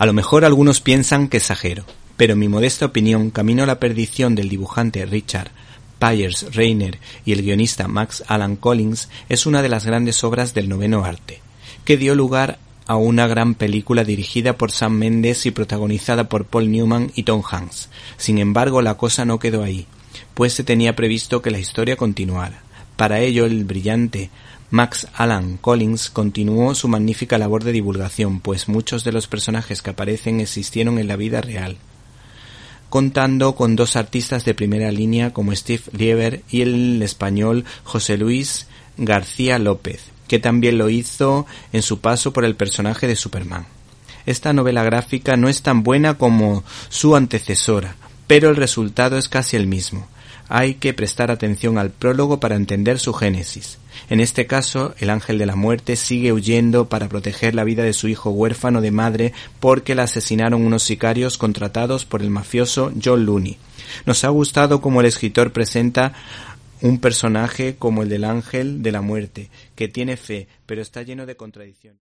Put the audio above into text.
A lo mejor algunos piensan que exagero, pero en mi modesta opinión, Camino a la perdición del dibujante Richard Pyers Reiner y el guionista Max Alan Collins es una de las grandes obras del noveno arte, que dio lugar a una gran película dirigida por Sam Mendes y protagonizada por Paul Newman y Tom Hanks. Sin embargo, la cosa no quedó ahí, pues se tenía previsto que la historia continuara. Para ello, el brillante Max Alan Collins continuó su magnífica labor de divulgación, pues muchos de los personajes que aparecen existieron en la vida real, contando con dos artistas de primera línea como Steve Lieber y el español José Luis García López, que también lo hizo en su paso por el personaje de Superman. Esta novela gráfica no es tan buena como su antecesora, pero el resultado es casi el mismo. Hay que prestar atención al prólogo para entender su génesis. En este caso, el ángel de la muerte sigue huyendo para proteger la vida de su hijo huérfano de madre porque la asesinaron unos sicarios contratados por el mafioso John Looney. Nos ha gustado cómo el escritor presenta un personaje como el del ángel de la muerte, que tiene fe, pero está lleno de contradicciones.